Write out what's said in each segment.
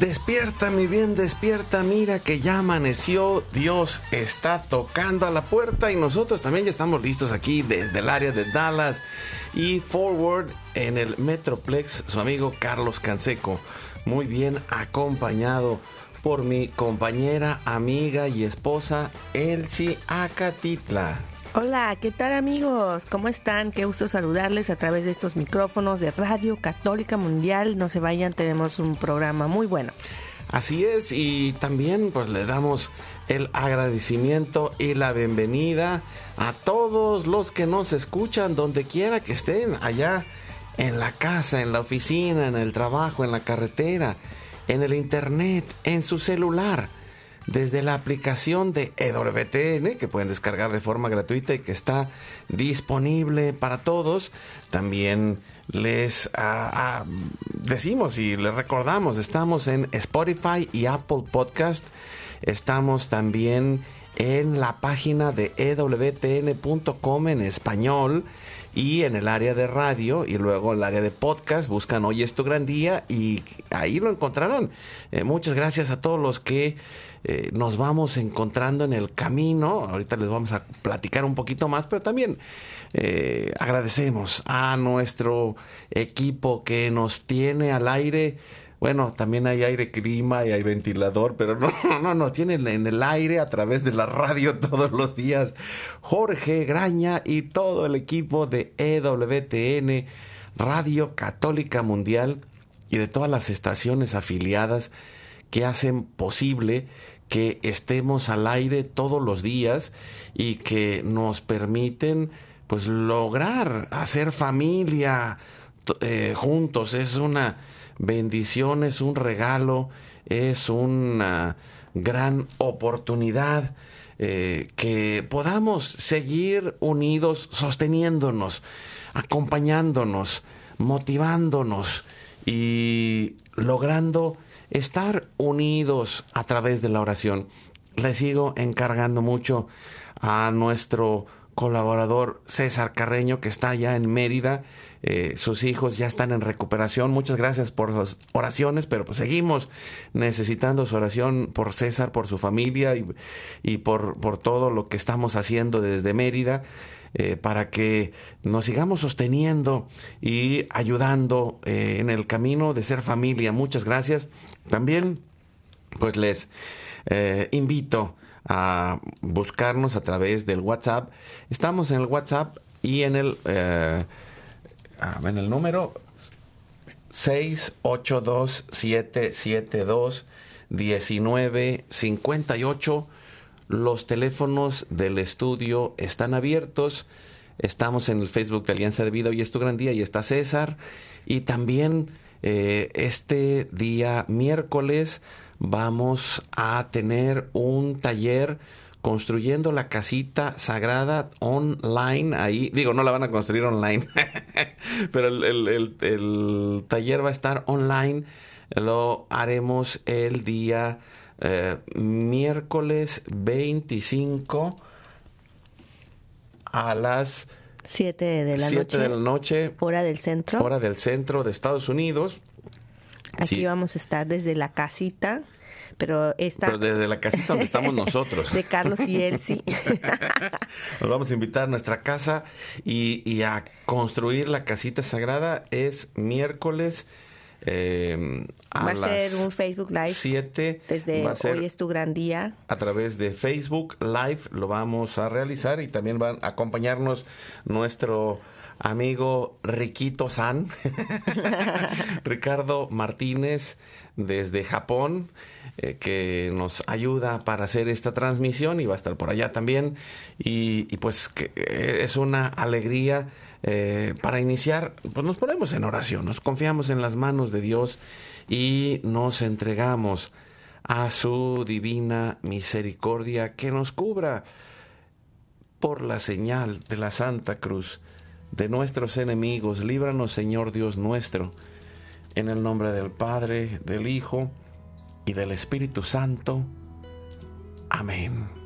Despierta, mi bien, despierta, mira que ya amaneció, Dios está tocando a la puerta y nosotros también ya estamos listos aquí desde el área de Dallas y Forward en el Metroplex, su amigo Carlos Canseco, muy bien acompañado por mi compañera, amiga y esposa Elsie Acatitla. Hola, ¿qué tal amigos? ¿Cómo están? Qué gusto saludarles a través de estos micrófonos de Radio Católica Mundial. No se vayan, tenemos un programa muy bueno. Así es, y también pues le damos el agradecimiento y la bienvenida a todos los que nos escuchan donde quiera que estén, allá en la casa, en la oficina, en el trabajo, en la carretera, en el internet, en su celular desde la aplicación de EWTN, que pueden descargar de forma gratuita y que está disponible para todos. También les ah, ah, decimos y les recordamos, estamos en Spotify y Apple Podcast. Estamos también en la página de ewtn.com en español y en el área de radio y luego el área de podcast buscan Hoy es tu gran día y ahí lo encontrarán. Eh, muchas gracias a todos los que eh, nos vamos encontrando en el camino. Ahorita les vamos a platicar un poquito más, pero también eh, agradecemos a nuestro equipo que nos tiene al aire. Bueno, también hay aire clima y hay ventilador, pero no, no, nos tienen en el aire a través de la radio todos los días. Jorge Graña y todo el equipo de EWTN, Radio Católica Mundial y de todas las estaciones afiliadas que hacen posible que estemos al aire todos los días y que nos permiten pues lograr hacer familia eh, juntos. Es una bendición, es un regalo, es una gran oportunidad eh, que podamos seguir unidos, sosteniéndonos, acompañándonos, motivándonos y logrando estar unidos a través de la oración. Le sigo encargando mucho a nuestro colaborador César Carreño, que está allá en Mérida. Eh, sus hijos ya están en recuperación. Muchas gracias por las oraciones, pero pues seguimos necesitando su oración por César, por su familia y, por, por todo lo que estamos haciendo desde Mérida. Eh, para que nos sigamos sosteniendo y ayudando eh, en el camino de ser familia. Muchas gracias. También, pues les eh, invito a buscarnos a través del WhatsApp. Estamos en el WhatsApp y en el, ah, en el número 682-772-1958 los teléfonos del estudio están abiertos. Estamos en el Facebook de Alianza de Vida. Hoy es tu gran día y está César. Y también eh, este día miércoles vamos a tener un taller construyendo la casita sagrada online. Ahí, digo, no la van a construir online, pero el taller va a estar online. Lo haremos el día eh, miércoles 25 a las 7 de la, noche, de la noche. Hora del centro. Hora del centro de Estados Unidos. Aquí vamos a estar desde la casita, pero esta... Pero desde la casita donde estamos nosotros. de Carlos y Elsie. Nos vamos a invitar a nuestra casa y, y a construir la casita sagrada. Es miércoles eh, va a ser un Facebook Live. 7. Desde hoy es tu gran día. A través de Facebook Live lo vamos a realizar y también van a acompañarnos nuestro amigo Riquito San, Ricardo Martínez desde Japón, eh, que nos ayuda para hacer esta transmisión y va a estar por allá también. Y, y pues que eh, es una alegría eh, para iniciar, pues nos ponemos en oración, nos confiamos en las manos de Dios y nos entregamos a su divina misericordia que nos cubra por la señal de la Santa Cruz de nuestros enemigos. Líbranos, Señor Dios nuestro, en el nombre del Padre, del Hijo y del Espíritu Santo. Amén.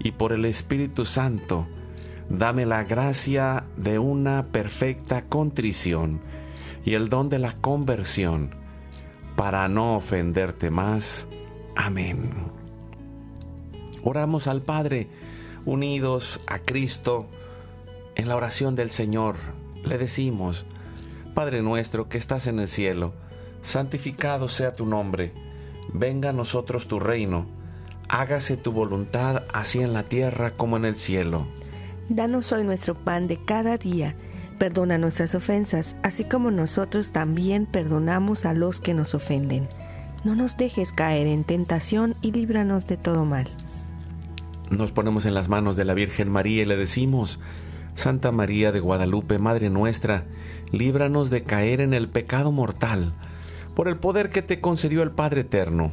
y por el Espíritu Santo, dame la gracia de una perfecta contrición y el don de la conversión para no ofenderte más. Amén. Oramos al Padre, unidos a Cristo, en la oración del Señor. Le decimos, Padre nuestro que estás en el cielo, santificado sea tu nombre, venga a nosotros tu reino hágase tu voluntad así en la tierra como en el cielo. Danos hoy nuestro pan de cada día. Perdona nuestras ofensas, así como nosotros también perdonamos a los que nos ofenden. No nos dejes caer en tentación y líbranos de todo mal. Nos ponemos en las manos de la Virgen María y le decimos, Santa María de Guadalupe, Madre nuestra, líbranos de caer en el pecado mortal, por el poder que te concedió el Padre Eterno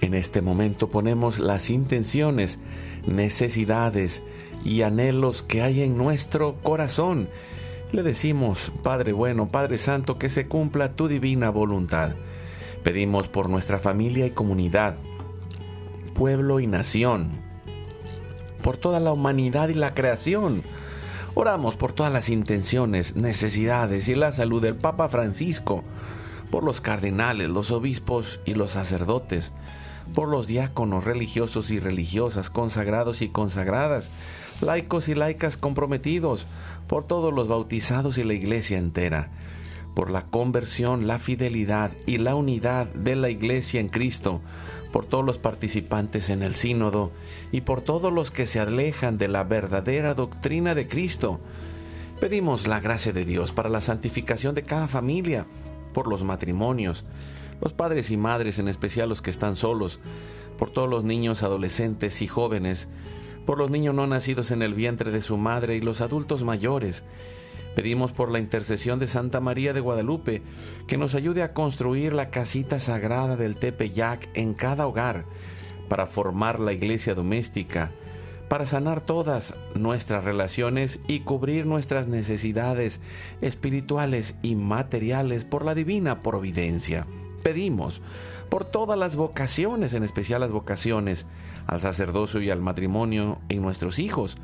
En este momento ponemos las intenciones, necesidades y anhelos que hay en nuestro corazón. Le decimos, Padre bueno, Padre Santo, que se cumpla tu divina voluntad. Pedimos por nuestra familia y comunidad, pueblo y nación, por toda la humanidad y la creación. Oramos por todas las intenciones, necesidades y la salud del Papa Francisco, por los cardenales, los obispos y los sacerdotes, por los diáconos religiosos y religiosas, consagrados y consagradas, laicos y laicas comprometidos, por todos los bautizados y la iglesia entera, por la conversión, la fidelidad y la unidad de la iglesia en Cristo, por todos los participantes en el sínodo y por todos los que se alejan de la verdadera doctrina de Cristo. Pedimos la gracia de Dios para la santificación de cada familia, por los matrimonios, los padres y madres, en especial los que están solos, por todos los niños, adolescentes y jóvenes, por los niños no nacidos en el vientre de su madre y los adultos mayores. Pedimos por la intercesión de Santa María de Guadalupe que nos ayude a construir la casita sagrada del Tepeyac en cada hogar, para formar la iglesia doméstica, para sanar todas nuestras relaciones y cubrir nuestras necesidades espirituales y materiales por la divina providencia. Pedimos por todas las vocaciones, en especial las vocaciones al sacerdocio y al matrimonio en nuestros hijos,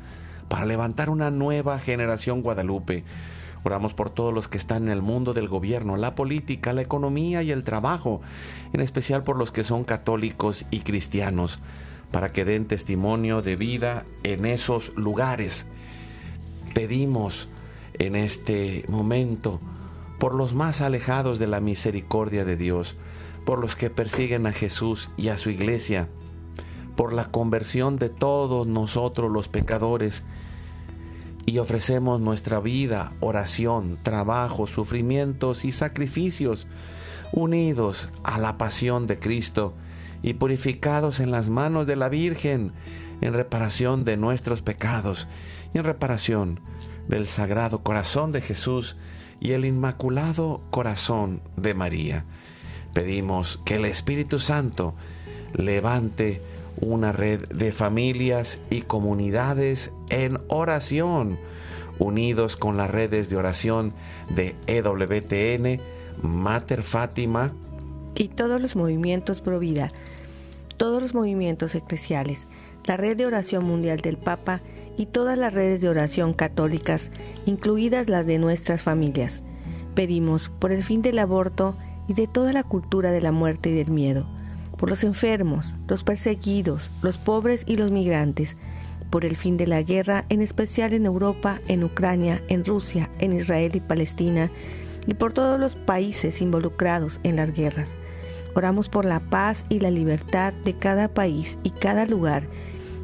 para levantar una nueva generación guadalupe. Oramos por todos los que están en el mundo del gobierno, la política, la economía y el trabajo, en especial por los que son católicos y cristianos, para que den testimonio de vida en esos lugares. Pedimos en este momento por los más alejados de la misericordia de Dios, por los que persiguen a Jesús y a su iglesia, por la conversión de todos nosotros los pecadores, y ofrecemos nuestra vida, oración, trabajo, sufrimientos y sacrificios, unidos a la pasión de Cristo y purificados en las manos de la Virgen, en reparación de nuestros pecados y en reparación del Sagrado Corazón de Jesús y el Inmaculado Corazón de María. Pedimos que el Espíritu Santo levante una red de familias y comunidades en oración, unidos con las redes de oración de EWTN, Mater Fátima y todos los movimientos pro vida, todos los movimientos eclesiales, la red de oración mundial del Papa y todas las redes de oración católicas, incluidas las de nuestras familias. Pedimos por el fin del aborto y de toda la cultura de la muerte y del miedo por los enfermos, los perseguidos, los pobres y los migrantes, por el fin de la guerra, en especial en Europa, en Ucrania, en Rusia, en Israel y Palestina, y por todos los países involucrados en las guerras. Oramos por la paz y la libertad de cada país y cada lugar,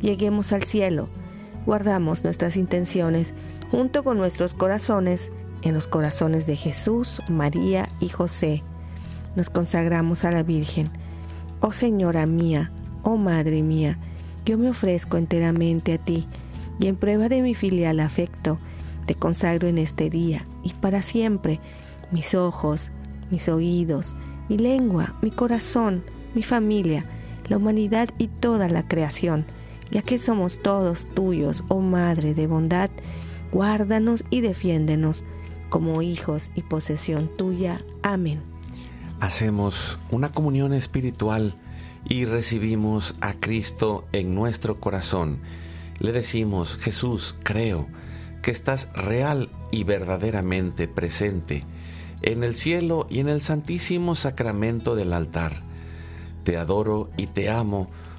lleguemos al cielo. Guardamos nuestras intenciones junto con nuestros corazones en los corazones de Jesús, María y José. Nos consagramos a la Virgen Oh Señora mía, oh Madre mía, yo me ofrezco enteramente a ti y en prueba de mi filial afecto, te consagro en este día y para siempre mis ojos, mis oídos, mi lengua, mi corazón, mi familia, la humanidad y toda la creación, ya que somos todos tuyos, oh Madre de bondad, guárdanos y defiéndenos como hijos y posesión tuya. Amén hacemos una comunión espiritual y recibimos a Cristo en nuestro corazón. Le decimos, Jesús, creo que estás real y verdaderamente presente en el cielo y en el santísimo sacramento del altar. Te adoro y te amo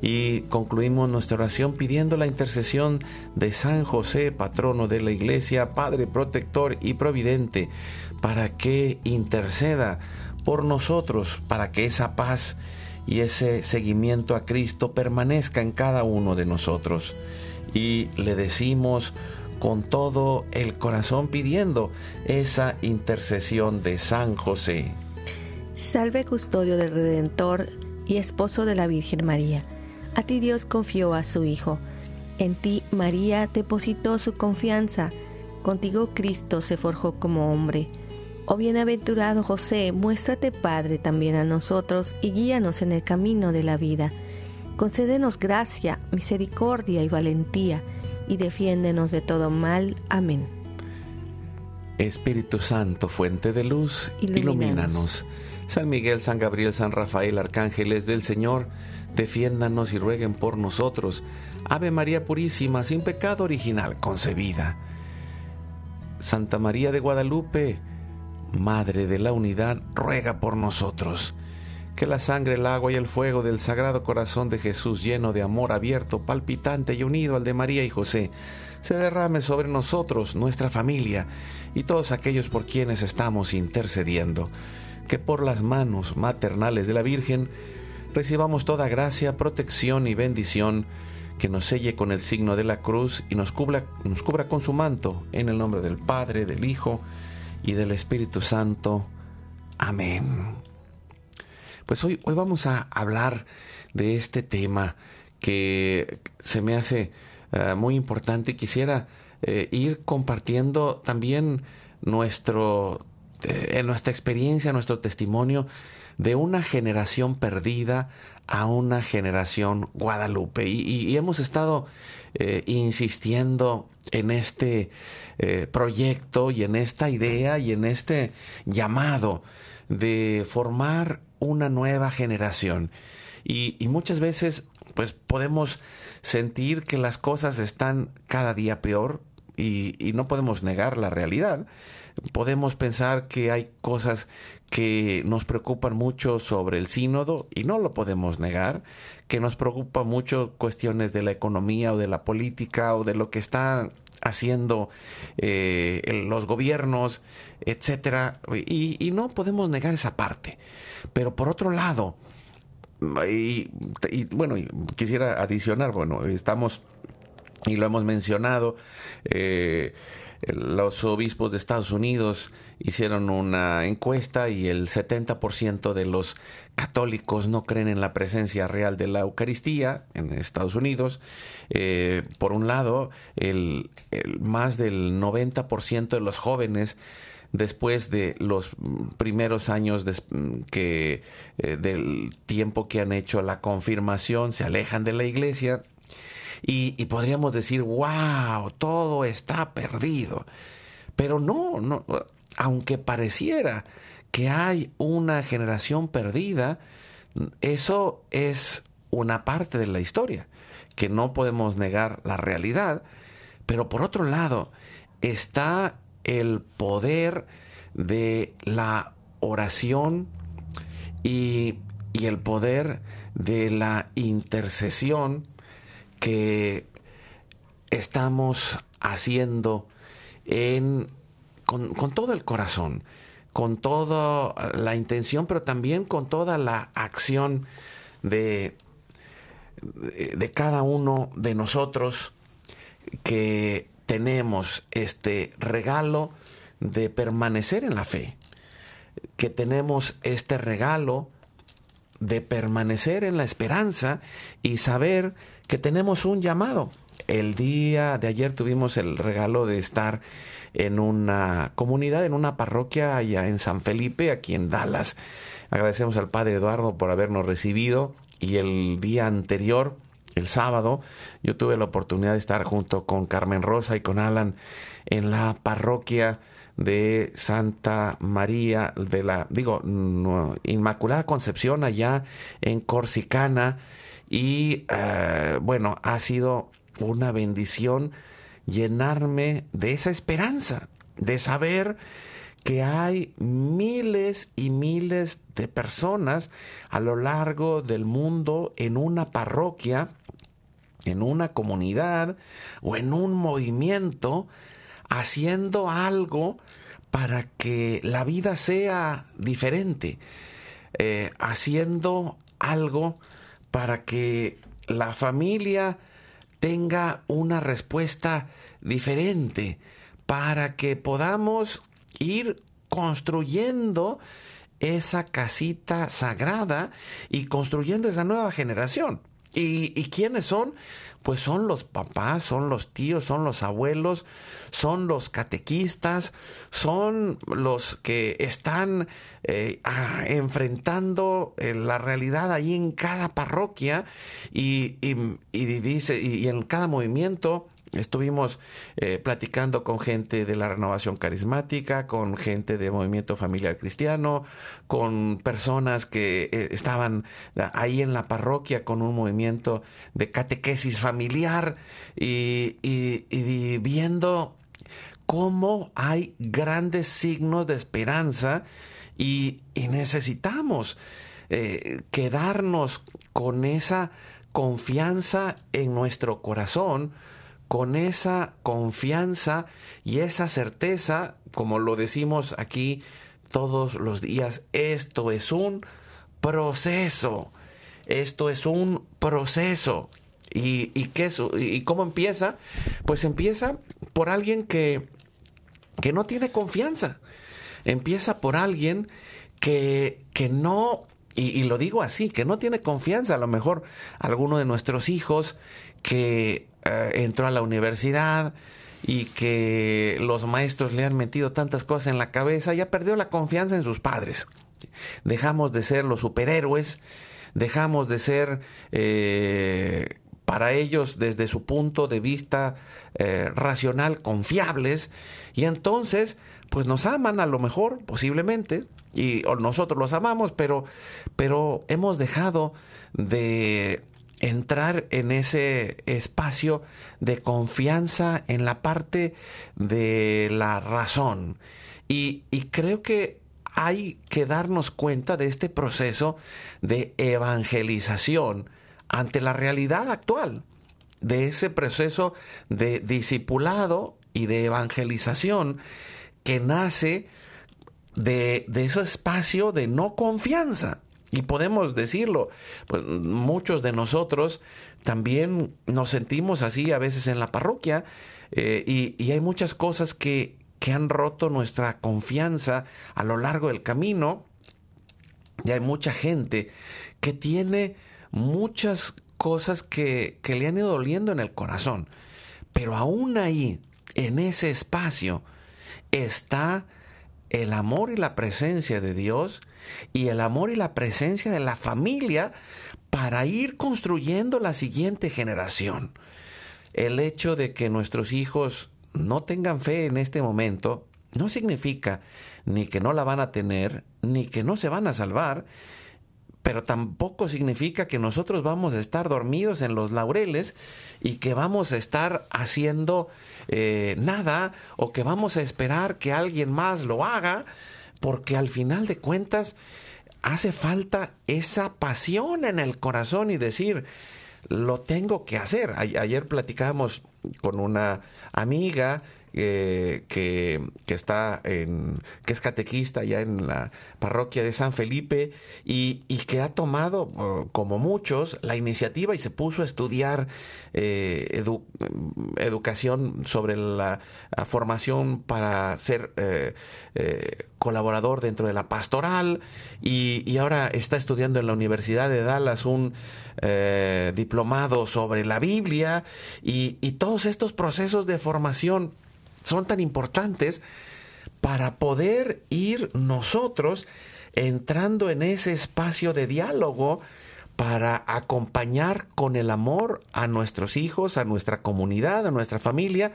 Y concluimos nuestra oración pidiendo la intercesión de San José, patrono de la Iglesia, Padre protector y providente, para que interceda por nosotros para que esa paz y ese seguimiento a Cristo permanezca en cada uno de nosotros. Y le decimos con todo el corazón pidiendo esa intercesión de San José. Salve custodio del Redentor y esposo de la Virgen María. A ti Dios confió a su Hijo. En ti María depositó su confianza. Contigo Cristo se forjó como hombre. Oh bienaventurado José, muéstrate Padre también a nosotros y guíanos en el camino de la vida. Concédenos gracia, misericordia y valentía, y defiéndenos de todo mal. Amén. Espíritu Santo, fuente de luz, ilumínanos. San Miguel, San Gabriel, San Rafael, arcángeles del Señor, defiéndanos y rueguen por nosotros. Ave María Purísima, sin pecado original concebida. Santa María de Guadalupe, Madre de la Unidad, ruega por nosotros. que la sangre, el agua y el fuego del Sagrado Corazón de Jesús, lleno de amor abierto, palpitante y unido al de María y José, se derrame sobre nosotros, nuestra familia y todos aquellos por quienes estamos intercediendo. Que por las manos maternales de la Virgen recibamos toda gracia, protección y bendición que nos selle con el signo de la cruz y nos cubra, nos cubra con su manto, en el nombre del Padre, del Hijo y del Espíritu Santo. Amén. Pues hoy, hoy vamos a hablar de este tema que se me hace eh, muy importante. Quisiera eh, ir compartiendo también nuestro, eh, nuestra experiencia, nuestro testimonio de una generación perdida a una generación Guadalupe. Y, hemos estado insistiendo en este proyecto y en esta idea y en este llamado de formar una nueva generación. Y muchas veces pues podemos sentir que las cosas están cada día peor y, no podemos negar la realidad. Podemos pensar que hay cosas que nos preocupan mucho sobre el sínodo y no lo podemos negar, que nos preocupa mucho cuestiones de la economía o de la política o de lo que están haciendo eh, los gobiernos, etcétera, y no podemos negar esa parte. Pero por otro lado, y, bueno, quisiera adicionar, bueno, estamos, y lo hemos mencionado, eh, los obispos de Estados Unidos hicieron una encuesta y el 70% de los católicos no creen en la presencia real de la Eucaristía en Estados Unidos. Eh, por un lado, el, más del 90% de los jóvenes después de los primeros años que, eh, del tiempo que han hecho la confirmación, se alejan de la iglesia y, podríamos decir, wow, todo está perdido. Pero no, no, aunque pareciera que hay una generación perdida, eso es una parte de la historia, que no podemos negar la realidad, pero por otro lado está el poder de la oración y, el poder de la intercesión que estamos haciendo en, con, todo el corazón, con toda la intención, pero también con toda la acción de, de cada uno de nosotros que tenemos este regalo de permanecer en la fe, que tenemos este regalo de permanecer en la esperanza y saber que tenemos un llamado. El día de ayer tuvimos el regalo de estar en una comunidad, en una parroquia allá en San Felipe, aquí en Dallas. Agradecemos al Padre Eduardo por habernos recibido y el día anterior el sábado yo tuve la oportunidad de estar junto con Carmen Rosa y con Alan en la parroquia de Santa María de la, digo, Inmaculada Concepción allá en Corsicana y eh, bueno, ha sido una bendición llenarme de esa esperanza, de saber que hay miles y miles de personas a lo largo del mundo en una parroquia en una comunidad o en un movimiento haciendo algo para que la vida sea diferente, eh, haciendo algo para que la familia tenga una respuesta diferente, para que podamos ir construyendo esa casita sagrada y construyendo esa nueva generación. ¿Y, quiénes son? Pues son los papás, son los tíos, son los abuelos, son los catequistas, son los que están eh, enfrentando eh, la realidad ahí en cada parroquia y, dice, y en cada movimiento Estuvimos eh, platicando con gente de la renovación carismática, con gente de movimiento familiar cristiano, con personas que eh, estaban ahí en la parroquia con un movimiento de catequesis familiar y, viendo cómo hay grandes signos de esperanza y necesitamos eh, quedarnos con esa confianza en nuestro corazón, con esa confianza y esa certeza, como lo decimos aquí todos los días, esto es un proceso, esto es un proceso. ¿Y, y, qué ¿Y cómo empieza? Pues empieza por alguien que, que no tiene confianza. Empieza por alguien que, que no, y, y, lo digo así, que no tiene confianza. A lo mejor alguno de nuestros hijos que eh, entró a la universidad y que los maestros le han metido tantas cosas en la cabeza, ya perdió la confianza en sus padres. Dejamos de ser los superhéroes, dejamos de ser eh, para ellos desde su punto de vista eh, racional confiables y entonces pues nos aman a lo mejor posiblemente y nosotros los amamos pero pero hemos dejado de entrar en ese espacio de confianza en la parte de la razón. Y, creo que hay que darnos cuenta de este proceso de evangelización ante la realidad actual, de ese proceso de discipulado y de evangelización que nace de, de ese espacio de no confianza. Y podemos decirlo, pues muchos de nosotros también nos sentimos así a veces en la parroquia eh, y, y, hay muchas cosas que, que han roto nuestra confianza a lo largo del camino. Y hay mucha gente que tiene muchas cosas que, que le han ido doliendo en el corazón, pero aún ahí, en ese espacio, está el amor y la presencia de Dios y el amor y la presencia de la familia para ir construyendo la siguiente generación. El hecho de que nuestros hijos no tengan fe en este momento no significa ni que no la van a tener, ni que no se van a salvar, pero tampoco significa que nosotros vamos a estar dormidos en los laureles y que vamos a estar haciendo eh, nada o que vamos a esperar que alguien más lo haga, porque al final de cuentas hace falta esa pasión en el corazón y decir, lo tengo que hacer. ayer platicábamos con una amiga eh, que, que, está en, que es catequista ya en la parroquia de San Felipe y, y que ha tomado, como muchos, la iniciativa y se puso a estudiar eh, edu educación sobre la, formación para ser eh, colaborador dentro de la pastoral y, y, ahora está estudiando en la Universidad de Dallas un diplomado sobre la Biblia y, y todos estos procesos de formación son tan importantes para poder ir nosotros entrando en ese espacio de diálogo para acompañar con el amor a nuestros hijos, a nuestra comunidad, a nuestra familia,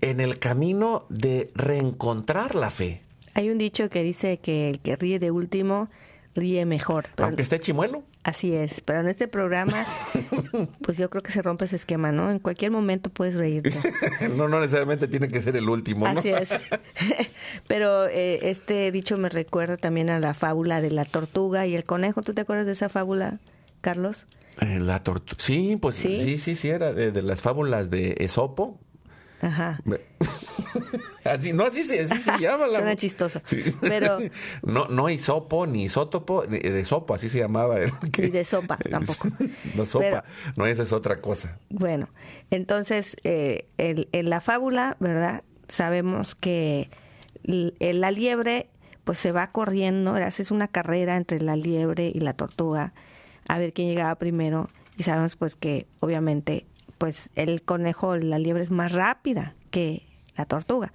en el camino de reencontrar la fe. Hay un dicho que dice que el que ríe de último ríe mejor. Aunque esté chimuelo. Así es, pero en este programa, pues yo creo que se rompe ese esquema, ¿no? En cualquier momento puedes reírte. no, no necesariamente tiene que ser el último, ¿no? Así es. pero eh, este dicho me recuerda también a la fábula de la tortuga y el conejo. ¿Tú te acuerdas de esa fábula, Carlos? Eh, la tortuga. Sí, pues sí, sí, sí, sí era de, de las fábulas de Esopo. Ajá. Así, no, así se, así se llama. La... Suena chistoso. Sí. Pero... No, no isopo, ni isótopo, de sopa, así se llamaba. Ni de sopa, tampoco. No sopa, Pero... no, esa es otra cosa. Bueno, entonces, eh, el, en la fábula, ¿verdad? Sabemos que la liebre, pues se va corriendo, haces una carrera entre la liebre y la tortuga, a ver quién llegaba primero. Y sabemos, pues, que obviamente pues el conejo, la liebre es más rápida que la tortuga.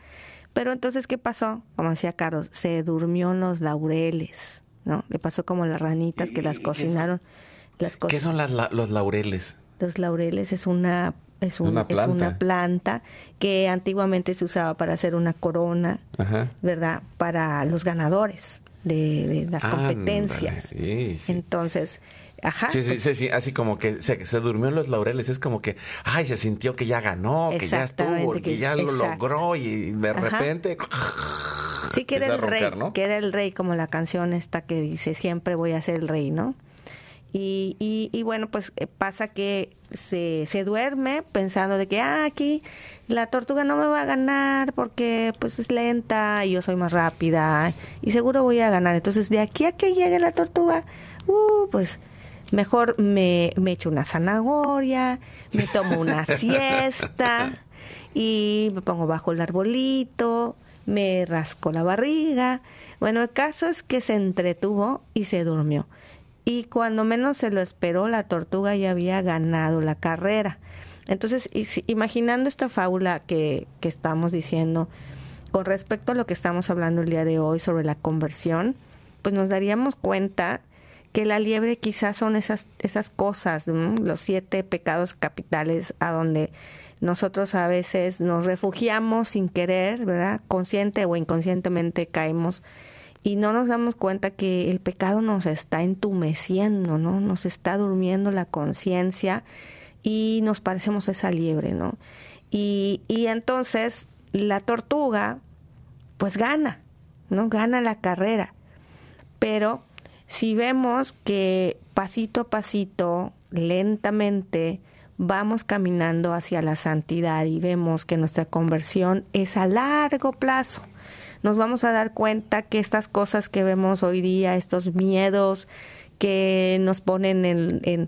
Pero entonces, ¿qué pasó? Como decía Carlos, se durmió en los laureles, ¿no? Le pasó como las ranitas que las cocinaron. ¿Qué son, las co ¿Qué son las, la, los laureles? Los laureles es una es, un, una, planta. es una planta que antiguamente se usaba para hacer una corona, Ajá. ¿verdad? Para los ganadores de, de las ah, competencias. Sí, sí. Entonces, Ajá. Sí, sí, sí, sí, así como que se, se, durmió en los laureles, es como que, ay, se sintió que ya ganó, que ya estuvo, que, que ya lo logró y de Ajá. repente Sí, que era el rey, que era el rey, como la canción esta que dice, siempre voy a ser el rey, ¿no? Y, y, bueno, pues eh, pasa que se, se duerme pensando de que, ah, aquí la tortuga no me va a ganar porque pues es lenta y yo soy más rápida y seguro voy a ganar. Entonces, de aquí a que llegue la tortuga, uh, pues mejor me, me echo una zanahoria, me tomo una siesta y me pongo bajo el arbolito, me rasco la barriga. Bueno, el caso es que se entretuvo y se durmió. Y cuando menos se lo esperó, la tortuga ya había ganado la carrera. Entonces, imaginando esta fábula que, que estamos diciendo con respecto a lo que estamos hablando el día de hoy sobre la conversión, pues nos daríamos cuenta que la liebre quizás son esas, esas cosas, los siete pecados capitales a donde nosotros a veces nos refugiamos sin querer, ¿verdad? Consciente o inconscientemente caemos y no nos damos cuenta que el pecado nos está entumeciendo, ¿no? Nos está durmiendo la conciencia y nos parecemos esa liebre, ¿no? Y, y entonces la tortuga, pues gana, ¿no? Gana la carrera. Pero si vemos que pasito a pasito, lentamente, vamos caminando hacia la santidad y vemos que nuestra conversión es a largo plazo, nos vamos a dar cuenta que estas cosas que vemos hoy día, estos miedos que nos ponen en, en,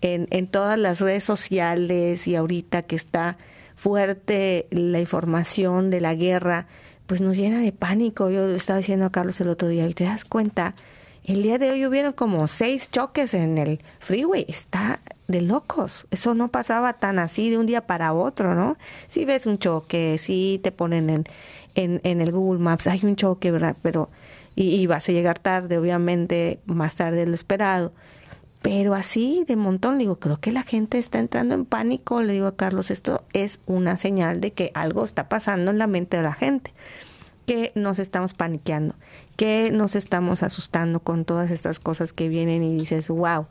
en, en todas las redes sociales y ahorita que está fuerte la información de la guerra, pues nos llena de pánico. Yo le estaba diciendo a Carlos el otro día, y te das cuenta, el día de hoy hubieron como seis choques en el freeway. Está de locos. Eso no pasaba tan así de un día para otro, ¿no? Si ves un choque, si te ponen en, en, en el Google Maps, hay un choque, ¿verdad? Pero, y, y, vas a llegar tarde, obviamente, más tarde de lo esperado. Pero así de montón, le digo, creo que la gente está entrando en pánico. Le digo a Carlos, esto es una señal de que algo está pasando en la mente de la gente, que nos estamos paniqueando, que nos estamos asustando con todas estas cosas que vienen y dices, wow,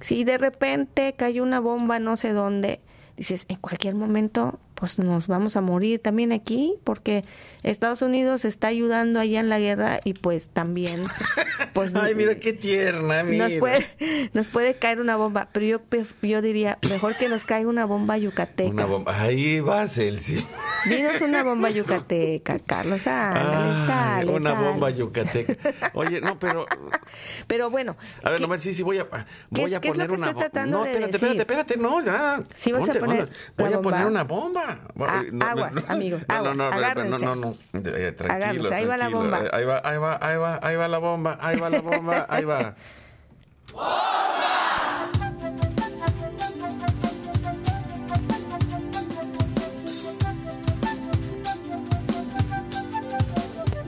si de repente cayó una bomba no sé dónde, dices, en cualquier momento pues nos vamos a morir también aquí porque Estados Unidos está ayudando allá en la guerra y pues también pues ay mira qué tierna mira. nos puede nos puede caer una bomba pero yo yo diría mejor que nos caiga una bomba yucateca. Una bomba ahí va Celsi. Dinos una bomba yucateca Carlos ah, una bomba yucateca. Oye no pero pero bueno a ver no sí sí voy a voy a poner una bomba no espérate espérate espérate no ya sí vas a poner voy a poner una bomba Ah, aguas, amigos. Aguas, no, no, no, no, eh, tranquilo, ahí va la bomba. Ahí va, ahí va, ahí va, ahí va la bomba, ahí va la bomba, ahí va.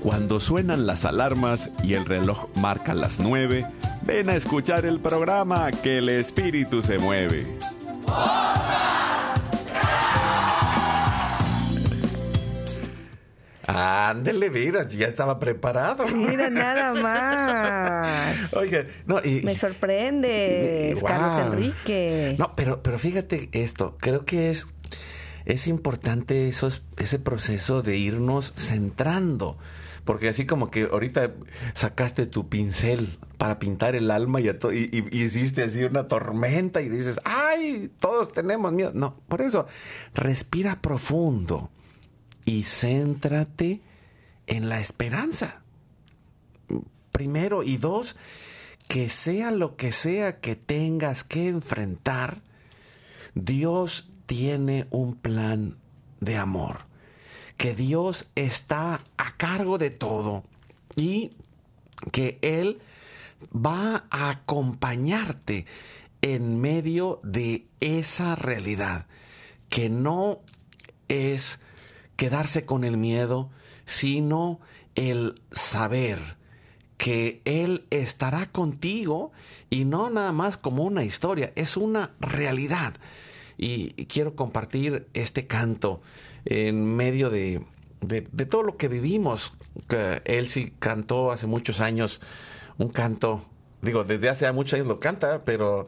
Cuando suenan las alarmas y el reloj marca las nueve, ven a escuchar el programa que el espíritu se mueve. Ándele, mira, ya estaba preparado. Mira, nada más. Oiga, no, y, Me sorprende, Carlos Enrique. No, pero, pero fíjate esto, creo que es, es importante eso, ese proceso de irnos centrando. Porque así como que ahorita sacaste tu pincel para pintar el alma y, y, y, hiciste así una tormenta y dices, ay, todos tenemos miedo. No, por eso, respira profundo y céntrate en la esperanza. Primero y dos, que sea lo que sea que tengas que enfrentar, Dios tiene un plan de amor, que Dios está a cargo de todo y que Él va a acompañarte en medio de esa realidad, que no es quedarse con el miedo, sino el saber que Él estará contigo y no nada más como una historia, es una realidad. Y quiero compartir este canto en medio de, de, todo lo que vivimos. él sí cantó hace muchos años un canto, digo, desde hace muchos años lo canta, pero,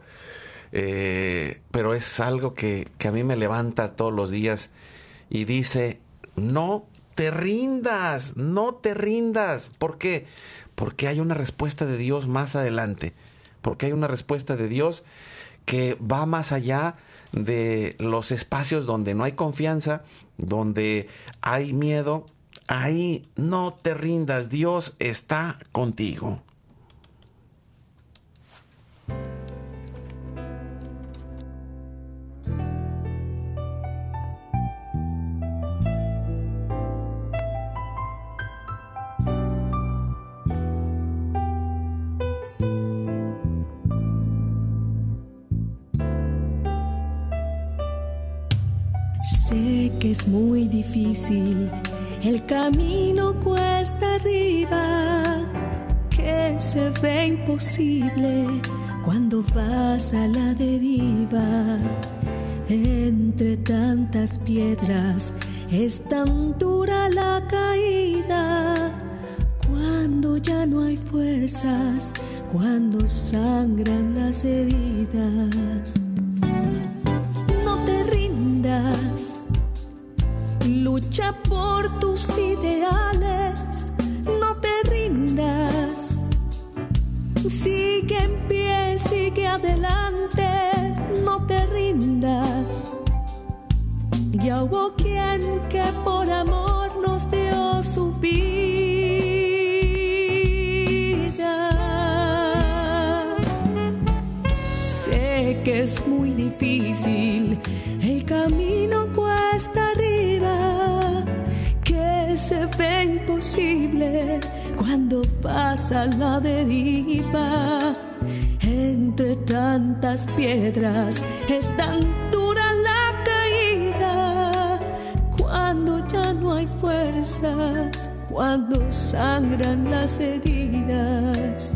eh, pero es algo que, que a mí me levanta todos los días y dice, no te rindas, no te rindas. ¿Por qué? Porque hay una respuesta de Dios más adelante. Porque hay una respuesta de Dios que va más allá de los espacios donde no hay confianza, donde hay miedo. Ahí no te rindas, Dios está contigo. Difícil, el camino cuesta arriba, que se ve imposible cuando vas a la deriva. Entre tantas piedras es tan dura la caída, cuando ya no hay fuerzas, cuando sangran las heridas. Por tus ideales, no te rindas. Sigue en pie, sigue adelante, no te rindas. Ya hubo quien que por amor nos dio su vida. Sé que es muy difícil, pasa la deriva. Entre tantas piedras es tan dura la caída. Cuando ya no hay fuerzas, cuando sangran las heridas.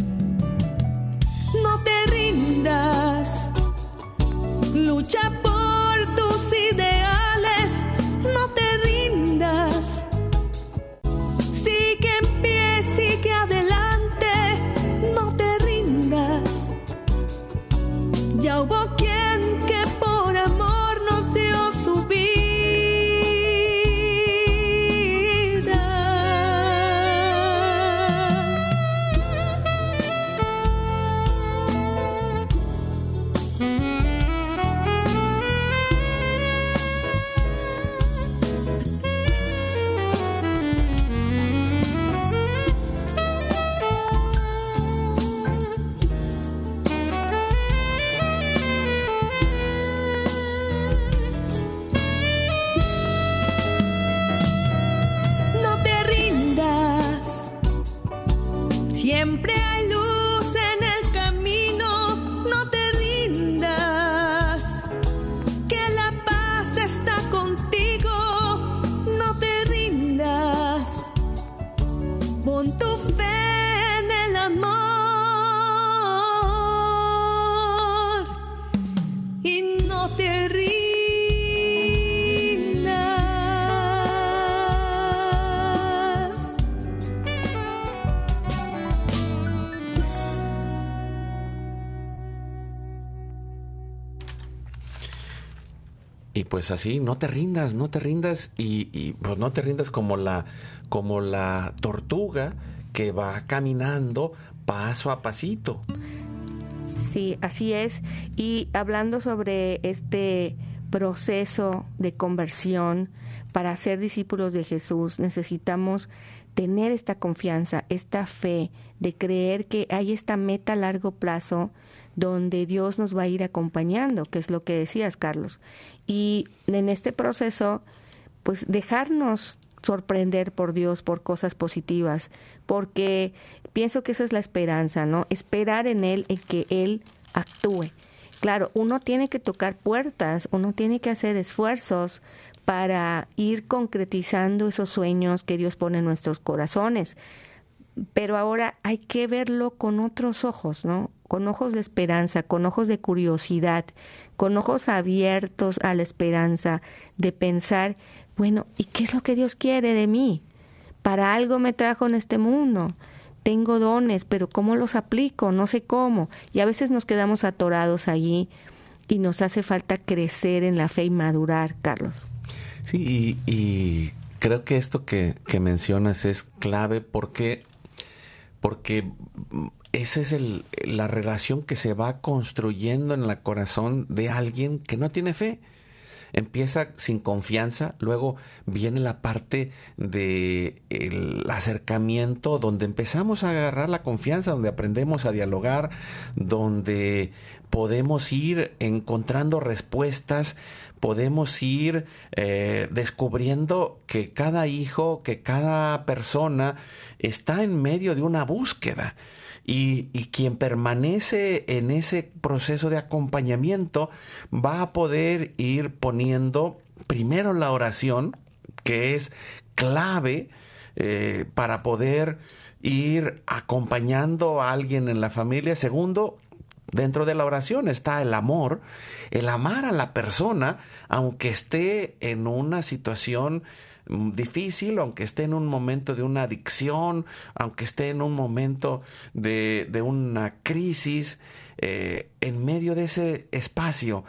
No te rindas, lucha pues así, no te rindas, no te rindas y, pues no te rindas como la, como la tortuga que va caminando paso a pasito. Sí, así es. Y hablando sobre este proceso de conversión para ser discípulos de Jesús, necesitamos tener esta confianza, esta fe de creer que hay esta meta a largo plazo donde Dios nos va a ir acompañando, que es lo que decías, Carlos. Y en este proceso, pues dejarnos sorprender por Dios por cosas positivas, porque pienso que esa es la esperanza, ¿no? Esperar en Él, en que Él actúe. Claro, uno tiene que tocar puertas, uno tiene que hacer esfuerzos para ir concretizando esos sueños que Dios pone en nuestros corazones. Pero ahora hay que verlo con otros ojos, ¿no? Con ojos de esperanza, con ojos de curiosidad, con ojos abiertos a la esperanza, de pensar, bueno, ¿y qué es lo que Dios quiere de mí? Para algo me trajo en este mundo. Tengo dones, pero ¿cómo los aplico? No sé cómo. Y a veces nos quedamos atorados allí y nos hace falta crecer en la fe y madurar, Carlos. Sí, y, creo que esto que, que mencionas es clave porque, porque esa es el, la relación que se va construyendo en el corazón de alguien que no tiene fe empieza sin confianza, luego viene la parte de el acercamiento donde empezamos a agarrar la confianza, donde aprendemos a dialogar, donde podemos ir encontrando respuestas, podemos ir eh, descubriendo que cada hijo, que cada persona está en medio de una búsqueda. Y, quien permanece en ese proceso de acompañamiento va a poder ir poniendo primero la oración, que es clave eh, para poder ir acompañando a alguien en la familia. Segundo, dentro de la oración está el amor, el amar a la persona, aunque esté en una situación difícil, aunque esté en un momento de una adicción, aunque esté en un momento de, de una crisis, eh, en medio de ese espacio,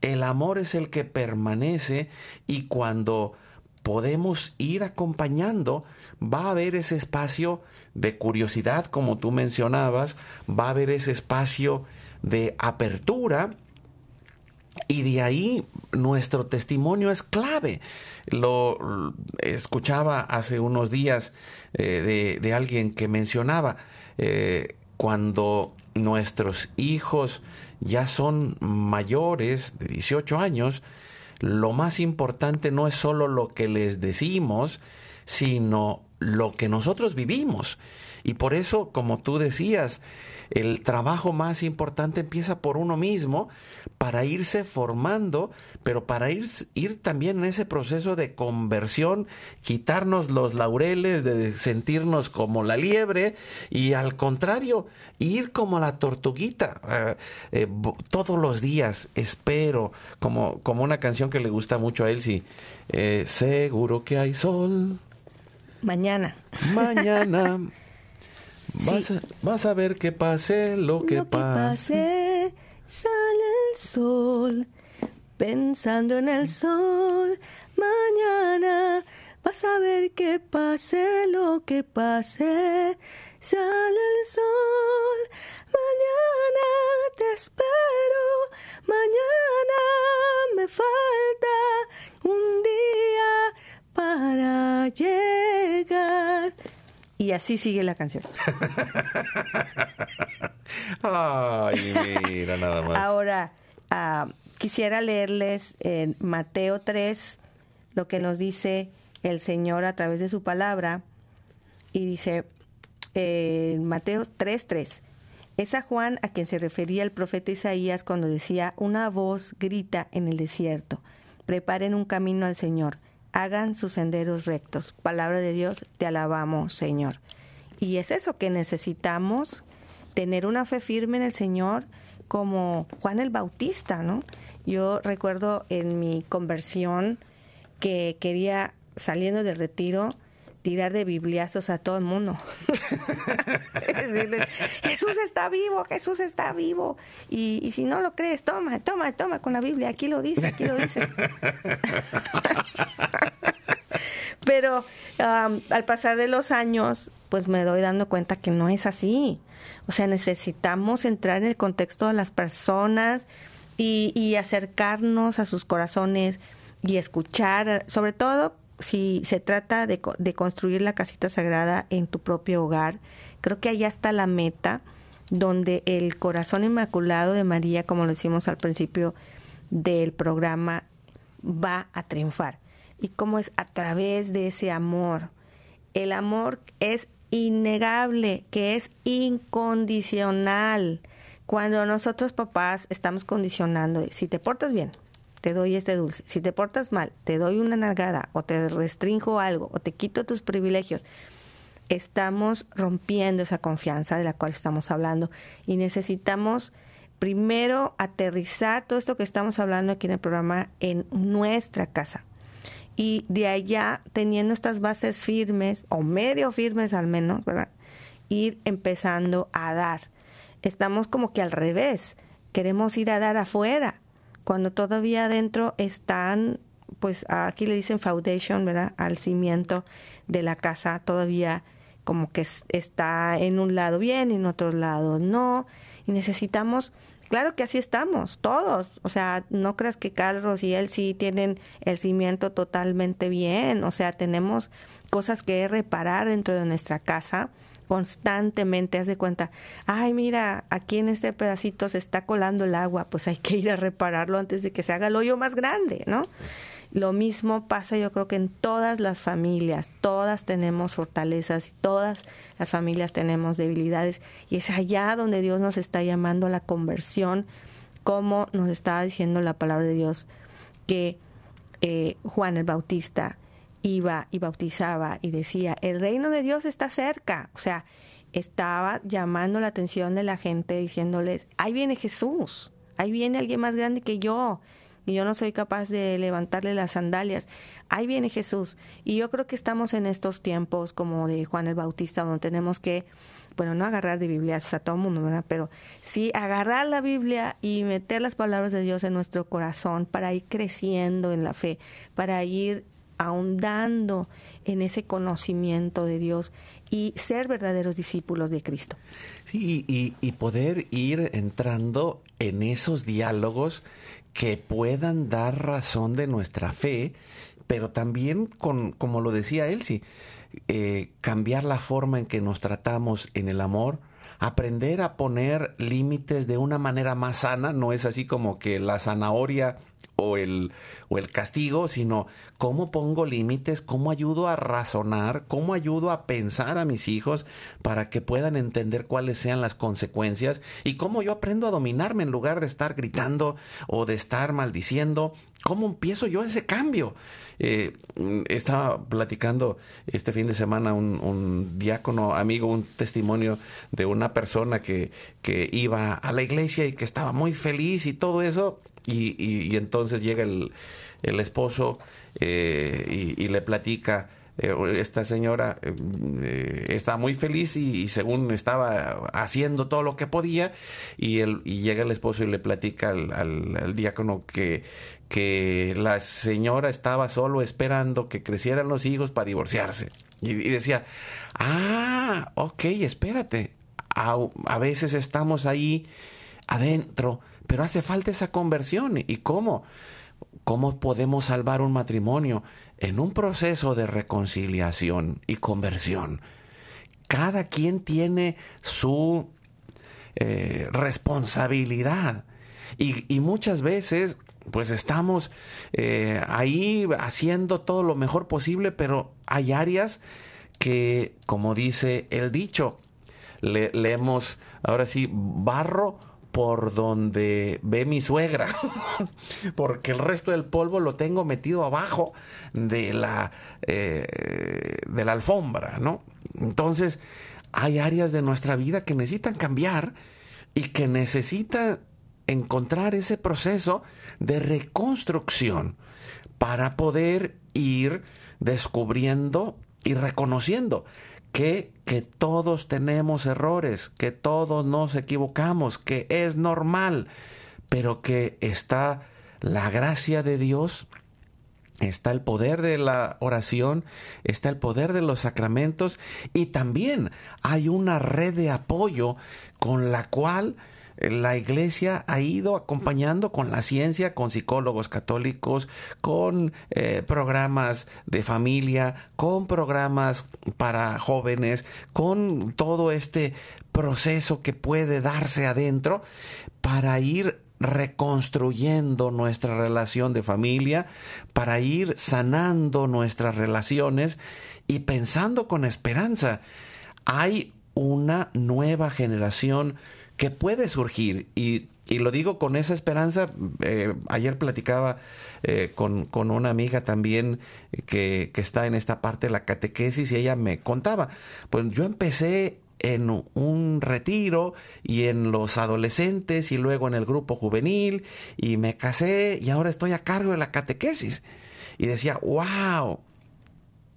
el amor es el que permanece y cuando podemos ir acompañando, va a haber ese espacio de curiosidad, como tú mencionabas, va a haber ese espacio de apertura y de ahí nuestro testimonio es clave. Lo escuchaba hace unos días eh, de, alguien que mencionaba, eh, cuando nuestros hijos ya son mayores de 18 años, lo más importante no es solo lo que les decimos, sino lo que nosotros vivimos. Y por eso, como tú decías, el trabajo más importante empieza por uno mismo para irse formando, pero para ir, ir también en ese proceso de conversión, quitarnos los laureles, de sentirnos como la liebre y al contrario, ir como la tortuguita. Eh, eh, todos los días espero, como, como una canción que le gusta mucho a Elsie, eh, seguro que hay sol. Mañana. Mañana. Vas, a, ver que pase lo que, pase. Sale el sol, pensando en el sol. Mañana vas a ver que pase lo que pase. Sale el sol, mañana te espero. Mañana me falta un día para llegar. Y así sigue la canción. Ay, mira, nada más. Ahora, ah, quisiera leerles en Mateo 3 lo que nos dice el Señor a través de su palabra. Y dice, en Mateo 3:3, es a Juan a quien se refería el profeta Isaías cuando decía, una voz grita en el desierto, preparen un camino al Señor hagan sus senderos rectos. Palabra de Dios, te alabamos, Señor. Y es eso que necesitamos, tener una fe firme en el Señor como Juan el Bautista, ¿no? Yo recuerdo en mi conversión que quería, saliendo del retiro, tirar de bibliazos a todo el mundo. Jesús está vivo, Jesús está vivo. Y, y, si no lo crees, toma, toma, toma con la Biblia, aquí lo dice, aquí lo dice. Pero al pasar de los años, pues me doy dando cuenta que no es así. O sea, necesitamos entrar en el contexto de las personas y, y acercarnos a sus corazones y escuchar, sobre todo si se trata de, de, construir la casita sagrada en tu propio hogar, creo que allá está la meta, donde el corazón inmaculado de María, como lo decimos al principio del programa, va a triunfar. Y cómo es a través de ese amor. El amor es innegable, que es incondicional. Cuando nosotros papás estamos condicionando, si te portas bien, te doy este dulce. Si te portas mal, te doy una nalgada o te restringo algo o te quito tus privilegios. Estamos rompiendo esa confianza de la cual estamos hablando y necesitamos primero aterrizar todo esto que estamos hablando aquí en el programa en nuestra casa. Y de allá, teniendo estas bases firmes, o medio firmes al menos, ¿verdad? Ir empezando a dar. Estamos como que al revés. Queremos ir a dar afuera cuando todavía adentro están pues aquí le dicen foundation, ¿verdad? Al cimiento de la casa todavía como que está en un lado bien y en otro lado no. Y necesitamos, claro que así estamos, todos. O sea, no creas que Carlos y él sí tienen el cimiento totalmente bien. O sea, tenemos cosas que reparar dentro de nuestra casa constantemente, haz de cuenta, ay, mira, aquí en este pedacito se está colando el agua, pues hay que ir a repararlo antes de que se haga el hoyo más grande, ¿no? Lo mismo pasa yo creo que en todas las familias, todas tenemos fortalezas y todas las familias tenemos debilidades y es allá donde Dios nos está llamando a la conversión, como nos está diciendo la palabra de Dios que eh, Juan el Bautista iba y bautizaba y decía, el reino de Dios está cerca, o sea, estaba llamando la atención de la gente diciéndoles, ahí viene Jesús, ahí viene alguien más grande que yo, y yo no soy capaz de levantarle las sandalias. Ahí viene Jesús. Y yo creo que estamos en estos tiempos como de Juan el Bautista, donde tenemos que, bueno, no agarrar de Biblia a todo el mundo, ¿verdad? Pero sí agarrar la Biblia y meter las palabras de Dios en nuestro corazón para ir creciendo en la fe, para ir ahondando en ese conocimiento de Dios y ser verdaderos discípulos de Cristo. Sí, y, poder ir entrando en esos diálogos que puedan dar razón de nuestra fe, pero también, con, como lo decía Elsie, eh, cambiar la forma en que nos tratamos en el amor, aprender a poner límites de una manera más sana, no es así como que la zanahoria o el, o el castigo, sino cómo pongo límites, cómo ayudo a razonar, cómo ayudo a pensar a mis hijos para que puedan entender cuáles sean las consecuencias y cómo yo aprendo a dominarme en lugar de estar gritando o de estar maldiciendo, cómo empiezo yo ese cambio. Eh, estaba platicando este fin de semana un, diácono amigo, un testimonio de una persona que, que iba a la iglesia y que estaba muy feliz y todo eso, y, entonces llega el, el esposo eh, y, le platica, eh, esta señora eh, está muy feliz y, según estaba haciendo todo lo que podía y, el, y llega el esposo y le platica al, al diácono que, que la señora estaba solo esperando que crecieran los hijos para divorciarse. Y, decía, ah, ok, espérate. A, a, veces estamos ahí adentro, pero hace falta esa conversión. ¿Y cómo? ¿Cómo podemos salvar un matrimonio? En un proceso de reconciliación y conversión. Cada quien tiene su eh, responsabilidad. Y, muchas veces pues estamos eh, ahí haciendo todo lo mejor posible, pero hay áreas que, como dice el dicho, le, leemos ahora sí barro por donde ve mi suegra, porque el resto del polvo lo tengo metido abajo de la, eh, de la alfombra, ¿no? Entonces, hay áreas de nuestra vida que necesitan cambiar y que necesitan encontrar ese proceso de reconstrucción para poder ir descubriendo y reconociendo que, que todos tenemos errores, que todos nos equivocamos, que es normal, pero que está la gracia de Dios, está el poder de la oración, está el poder de los sacramentos y también hay una red de apoyo con la cual la iglesia ha ido acompañando con la ciencia, con psicólogos católicos, con eh, programas de familia, con programas para jóvenes, con todo este proceso que puede darse adentro para ir reconstruyendo nuestra relación de familia, para ir sanando nuestras relaciones y pensando con esperanza. Hay una nueva generación que puede surgir. Y, y lo digo con esa esperanza. Eh, ayer platicaba eh, con, con, una amiga también que, que, está en esta parte de la catequesis y ella me contaba, pues yo empecé en un retiro y en los adolescentes y luego en el grupo juvenil y me casé y ahora estoy a cargo de la catequesis. Y decía, wow,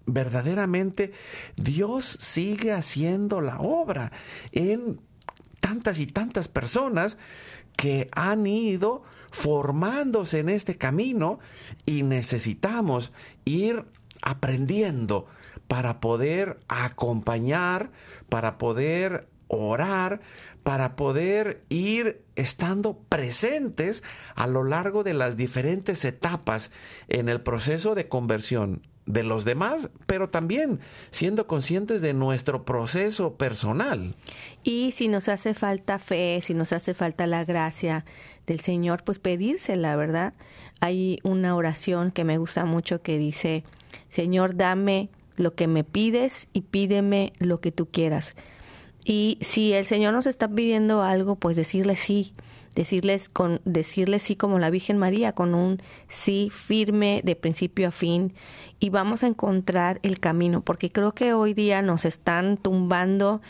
verdaderamente Dios sigue haciendo la obra en tantas y tantas personas que han ido formándose en este camino y necesitamos ir aprendiendo para poder acompañar, para poder orar, para poder ir estando presentes a lo largo de las diferentes etapas en el proceso de conversión de los demás, pero también siendo conscientes de nuestro proceso personal. Y si nos hace falta fe, si nos hace falta la gracia del Señor, pues pedírsela, ¿verdad? Hay una oración que me gusta mucho que dice, Señor, dame lo que me pides y pídeme lo que tú quieras. Y si el Señor nos está pidiendo algo, pues decirle sí, decirles con decirle sí como la Virgen María con un sí firme de principio a fin y vamos a encontrar el camino porque creo que hoy día nos están tumbando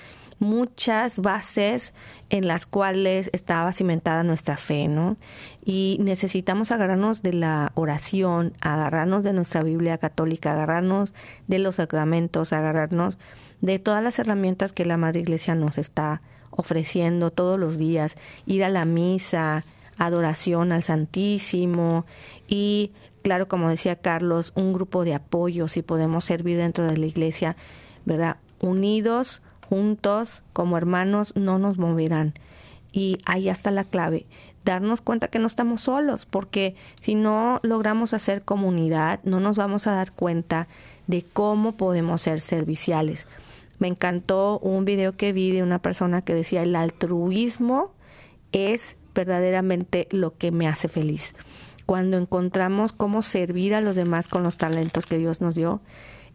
muchas bases en las cuales estaba cimentada nuestra fe, ¿no? Y necesitamos agarrarnos de la oración, agarrarnos de nuestra Biblia católica, agarrarnos de los sacramentos, agarrarnos de todas las herramientas que la Madre Iglesia nos está ofreciendo todos los días, ir a la misa, adoración al Santísimo y, claro, como decía Carlos, un grupo de apoyo, si podemos servir dentro de la iglesia, ¿verdad? Unidos, juntos, como hermanos, no nos moverán. Y ahí está la clave, darnos cuenta que no estamos solos, porque si no logramos hacer comunidad, no nos vamos a dar cuenta de cómo podemos ser serviciales. Me encantó un video que vi de una persona que decía, el altruismo es verdaderamente lo que me hace feliz. Cuando encontramos cómo servir a los demás con los talentos que Dios nos dio,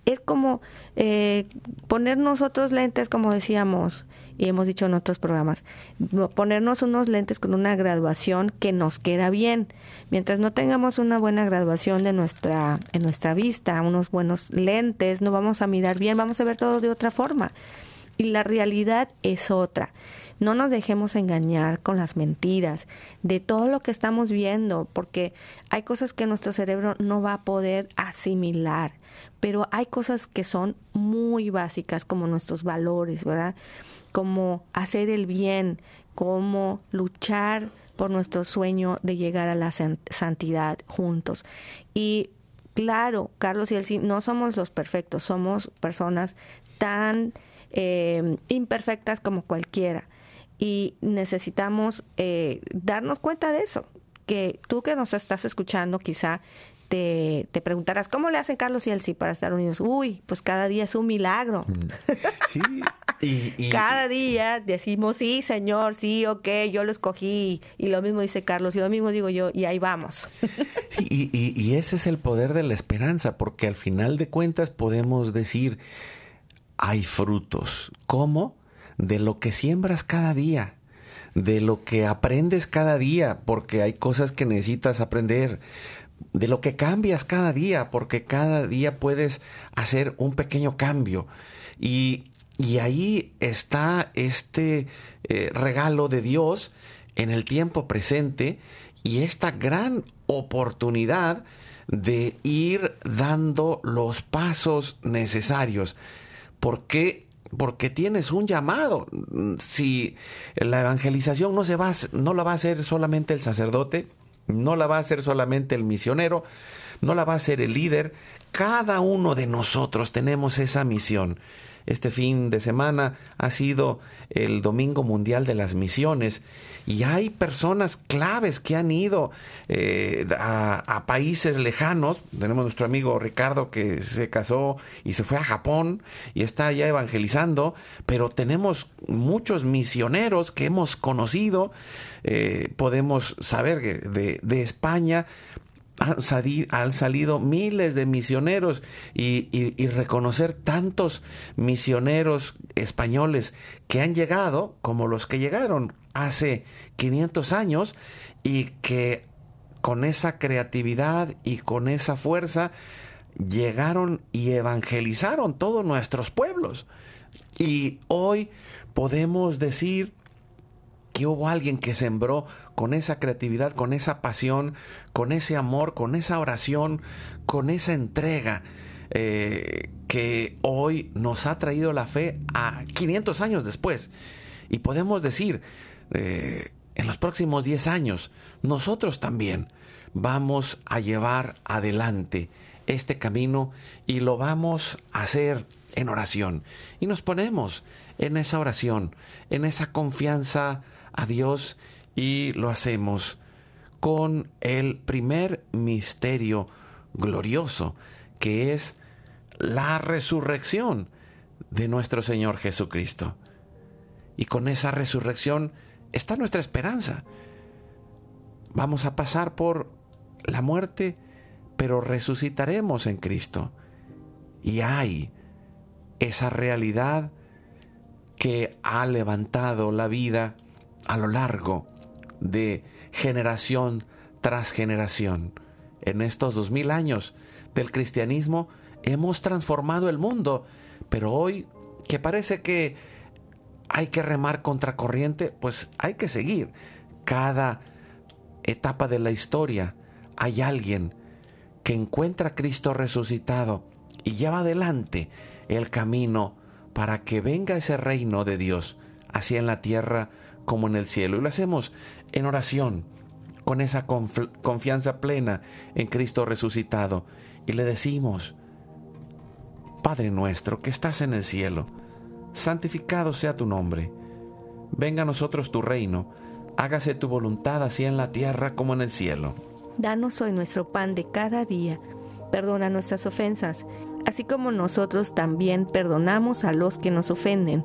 es como eh, ponernos otros lentes, como decíamos, y hemos dicho en otros programas, ponernos unos lentes con una graduación que nos queda bien. Mientras no tengamos una buena graduación de nuestra, en nuestra vista, unos buenos lentes, no vamos a mirar bien, vamos a ver todo de otra forma. Y la realidad es otra. No nos dejemos engañar con las mentiras de todo lo que estamos viendo, porque hay cosas que nuestro cerebro no va a poder asimilar, pero hay cosas que son muy básicas como nuestros valores, ¿verdad? Como hacer el bien, como luchar por nuestro sueño de llegar a la santidad juntos. Y claro, Carlos y Elsie, no somos los perfectos, somos personas tan eh, imperfectas como cualquiera y necesitamos eh, darnos cuenta de eso, que tú que nos estás escuchando quizá te, te, preguntarás, ¿cómo le hacen Carlos y Elsie para estar unidos? Uy, pues cada día es un milagro. Mm. Sí. Y, cada día decimos, sí, señor, sí, ok, yo lo escogí. Y lo mismo dice Carlos, y lo mismo digo yo, y ahí vamos. Sí, y, y ese es el poder de la esperanza, porque al final de cuentas podemos decir, hay frutos. ¿Cómo? de lo que siembras cada día, de lo que aprendes cada día, porque hay cosas que necesitas aprender, de lo que cambias cada día, porque cada día puedes hacer un pequeño cambio. Y, ahí está este eh, regalo de Dios en el tiempo presente y esta gran oportunidad de ir dando los pasos necesarios. Porque porque tienes un llamado. Si la evangelización no se va, no la va a hacer solamente el sacerdote, no la va a hacer solamente el misionero, no la va a hacer el líder. Cada uno de nosotros tenemos esa misión. Este fin de semana ha sido el Domingo Mundial de las Misiones y hay personas claves que han ido eh, a, países lejanos. Tenemos nuestro amigo Ricardo que se casó y se fue a Japón y está allá evangelizando, pero tenemos muchos misioneros que hemos conocido. Eh, podemos saber de España han, salido miles de misioneros y, reconocer tantos misioneros españoles que han llegado como los que llegaron hace 500 años y que con esa creatividad y con esa fuerza llegaron y evangelizaron todos nuestros pueblos. Y hoy podemos decir que hubo alguien que sembró con esa creatividad, con esa pasión, con ese amor, con esa oración, con esa entrega eh, que hoy nos ha traído la fe a 500 años después. Y podemos decir, eh, en los próximos 10 años, nosotros también vamos a llevar adelante este camino y lo vamos a hacer en oración. Y nos ponemos en esa oración, en esa confianza a Dios y lo hacemos con el primer misterio glorioso, que es la resurrección de nuestro Señor Jesucristo. Y con esa resurrección está nuestra esperanza. Vamos a pasar por la muerte, pero resucitaremos en Cristo. Y hay esa realidad que ha levantado la vida a lo largo de generación tras generación. En estos dos mil años del cristianismo hemos transformado el mundo, pero hoy que parece que hay que remar contracorriente, pues hay que seguir. Cada etapa de la historia hay alguien que encuentra a Cristo resucitado y lleva adelante el camino para que venga ese reino de Dios, así en la tierra como en el cielo. Y lo hacemos en oración, con esa confianza plena en Cristo resucitado. Y le decimos, Padre nuestro que estás en el cielo, santificado sea tu nombre. Venga a nosotros tu reino, hágase tu voluntad así en la tierra como en el cielo. Danos hoy nuestro pan de cada día. Perdona nuestras ofensas, así como nosotros también perdonamos a los que nos ofenden.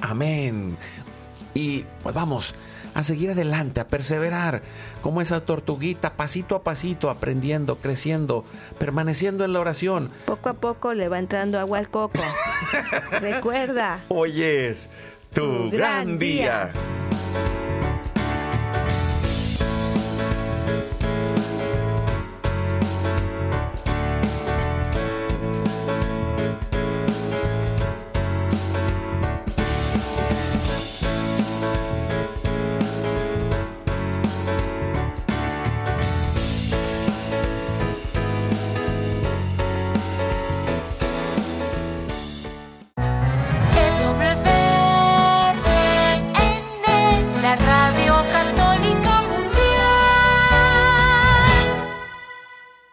Amén. Y pues vamos a seguir adelante, a perseverar, como esa tortuguita, pasito a pasito, aprendiendo, creciendo, permaneciendo en la oración. Poco a poco le va entrando agua al coco. Recuerda. Hoy es tu, gran, día.